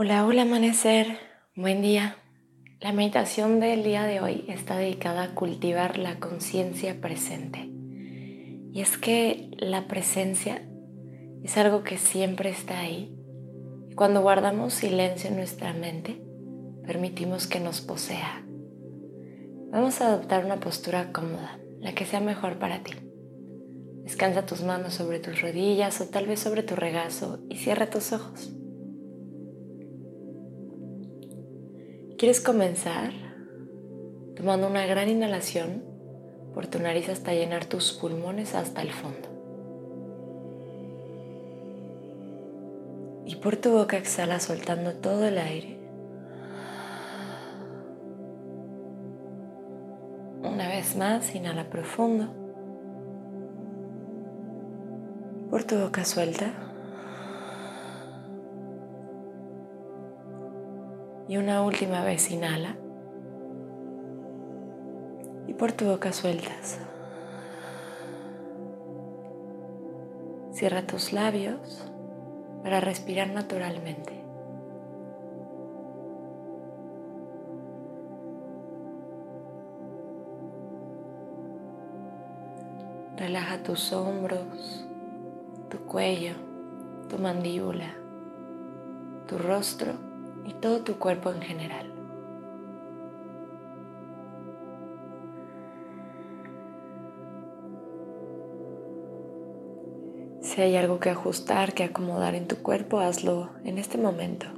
Hola, hola amanecer, buen día. La meditación del día de hoy está dedicada a cultivar la conciencia presente. Y es que la presencia es algo que siempre está ahí. Cuando guardamos silencio en nuestra mente, permitimos que nos posea. Vamos a adoptar una postura cómoda, la que sea mejor para ti. Descansa tus manos sobre tus rodillas o tal vez sobre tu regazo y cierra tus ojos. ¿Quieres comenzar? Tomando una gran inhalación por tu nariz hasta llenar tus pulmones hasta el fondo. Y por tu boca exhala soltando todo el aire. Una vez más, inhala profundo. Por tu boca suelta. Y una última vez inhala. Y por tu boca sueltas. Cierra tus labios para respirar naturalmente. Relaja tus hombros, tu cuello, tu mandíbula, tu rostro y todo tu cuerpo en general. Si hay algo que ajustar, que acomodar en tu cuerpo, hazlo en este momento.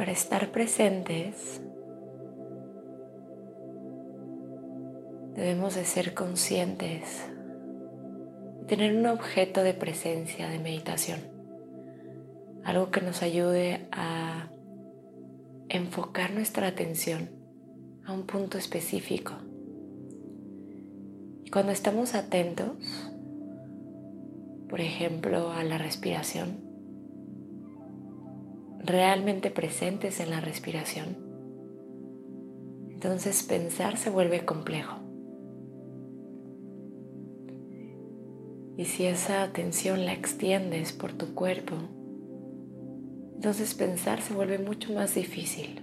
Para estar presentes, debemos de ser conscientes tener un objeto de presencia, de meditación. Algo que nos ayude a enfocar nuestra atención a un punto específico. Y cuando estamos atentos, por ejemplo, a la respiración, realmente presentes en la respiración, entonces pensar se vuelve complejo. Y si esa atención la extiendes por tu cuerpo, entonces pensar se vuelve mucho más difícil.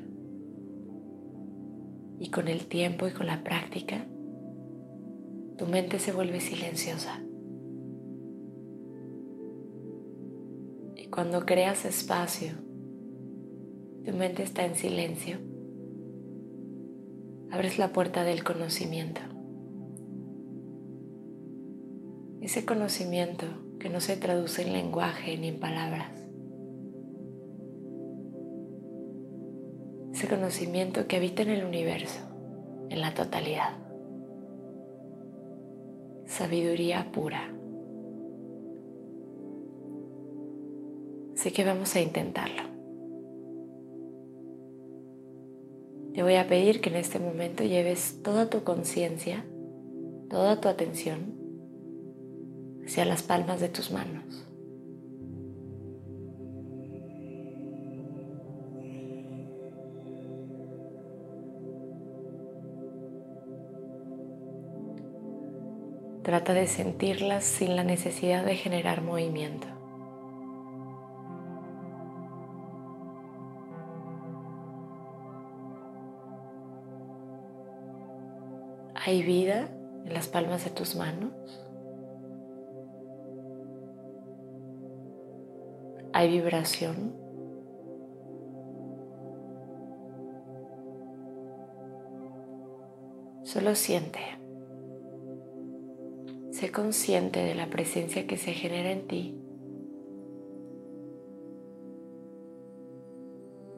Y con el tiempo y con la práctica, tu mente se vuelve silenciosa. Y cuando creas espacio tu mente está en silencio, abres la puerta del conocimiento. Ese conocimiento que no se traduce en lenguaje ni en palabras. Ese conocimiento que habita en el universo, en la totalidad. Sabiduría pura. Así que vamos a intentarlo. Te voy a pedir que en este momento lleves toda tu conciencia, toda tu atención hacia las palmas de tus manos. Trata de sentirlas sin la necesidad de generar movimiento. Hay vida en las palmas de tus manos. Hay vibración. Solo siente. sé consciente de la presencia que se genera en ti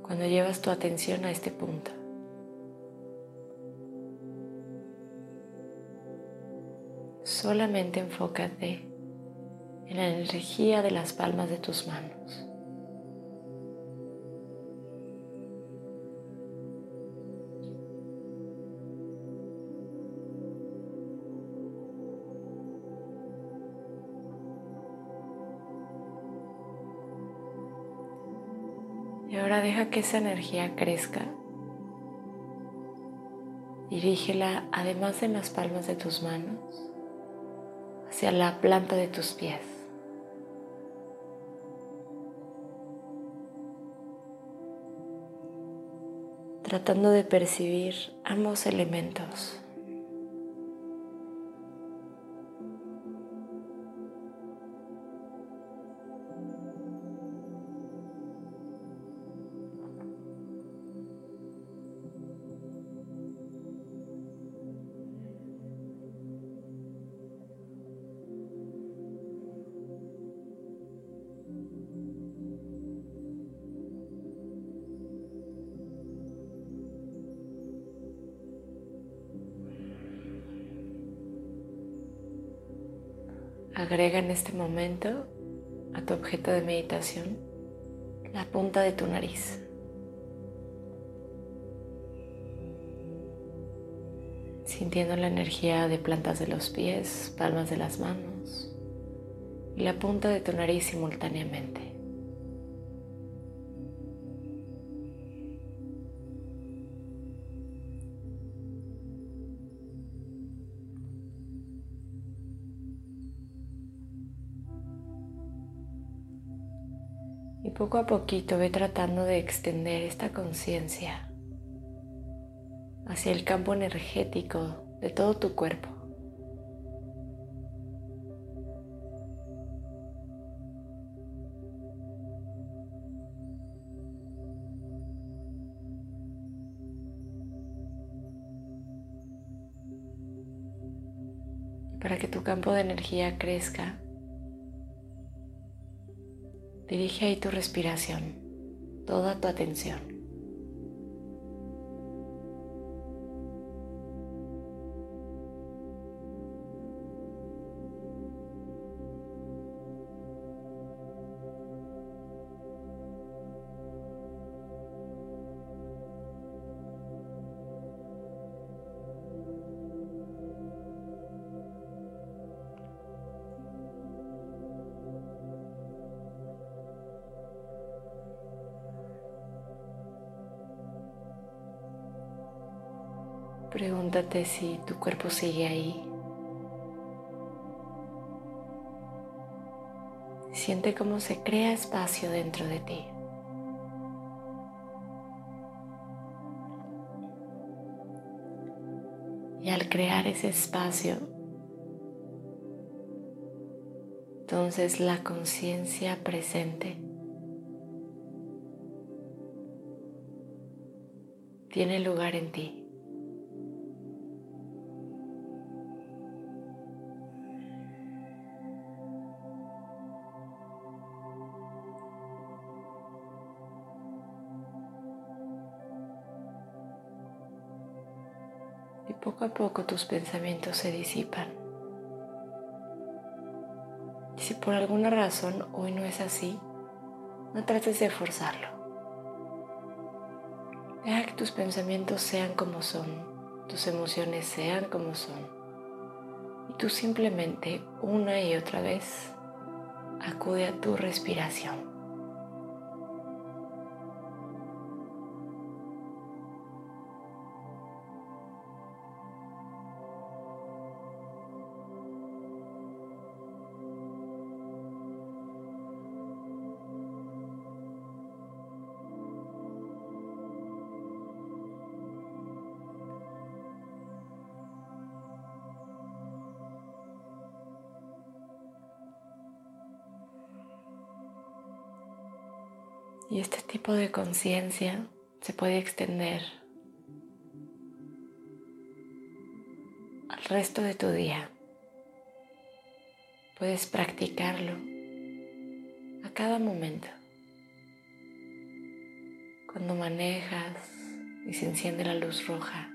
cuando llevas tu atención a este punto. Solamente enfócate en la energía de las palmas de tus manos. Y ahora deja que esa energía crezca. Dirígela además en las palmas de tus manos hacia la planta de tus pies. Tratando de percibir ambos elementos. Agrega en este momento a tu objeto de meditación la punta de tu nariz. Sintiendo la energía de plantas de los pies, palmas de las manos y la punta de tu nariz simultáneamente. Y poco a poquito ve tratando de extender esta conciencia hacia el campo energético de todo tu cuerpo. para que tu campo de energía crezca, Dirige ahí tu respiración, toda tu atención. Pregúntate si tu cuerpo sigue ahí. Siente cómo se crea espacio dentro de ti. Y al crear ese espacio, entonces la conciencia presente tiene lugar en ti. Poco a poco tus pensamientos se disipan. Y si por alguna razón hoy no es así, no trates de forzarlo. Deja que tus pensamientos sean como son, tus emociones sean como son. Y tú simplemente una y otra vez acude a tu respiración. Y este tipo de conciencia se puede extender al resto de tu día. Puedes practicarlo a cada momento. Cuando manejas y se enciende la luz roja.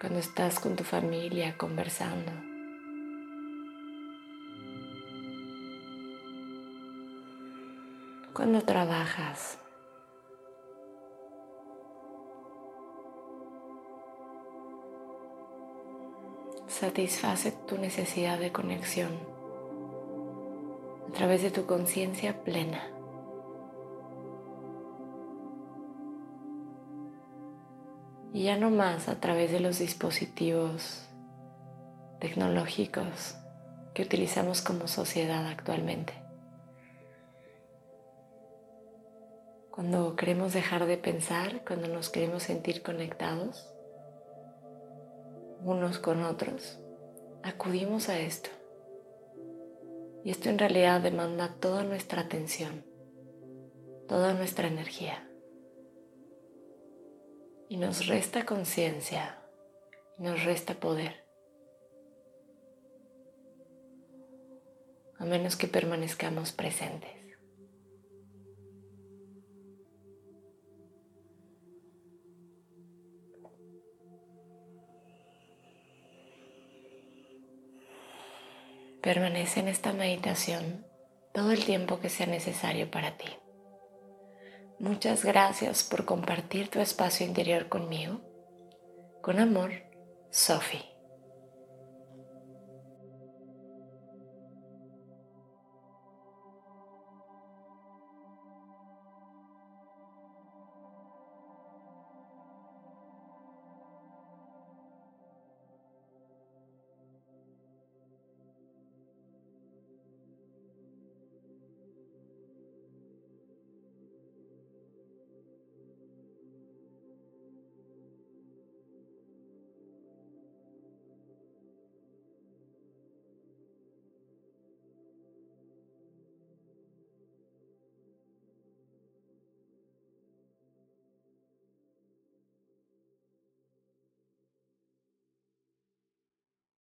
Cuando estás con tu familia conversando. Cuando trabajas. satisface tu necesidad de conexión a través de tu conciencia plena. Y ya no más a través de los dispositivos tecnológicos que utilizamos como sociedad actualmente. Cuando queremos dejar de pensar, cuando nos queremos sentir conectados, unos con otros, acudimos a esto. Y esto en realidad demanda toda nuestra atención, toda nuestra energía. Y nos resta conciencia, nos resta poder. A menos que permanezcamos presentes. Permanece en esta meditación todo el tiempo que sea necesario para ti. Muchas gracias por compartir tu espacio interior conmigo. Con amor, Sophie.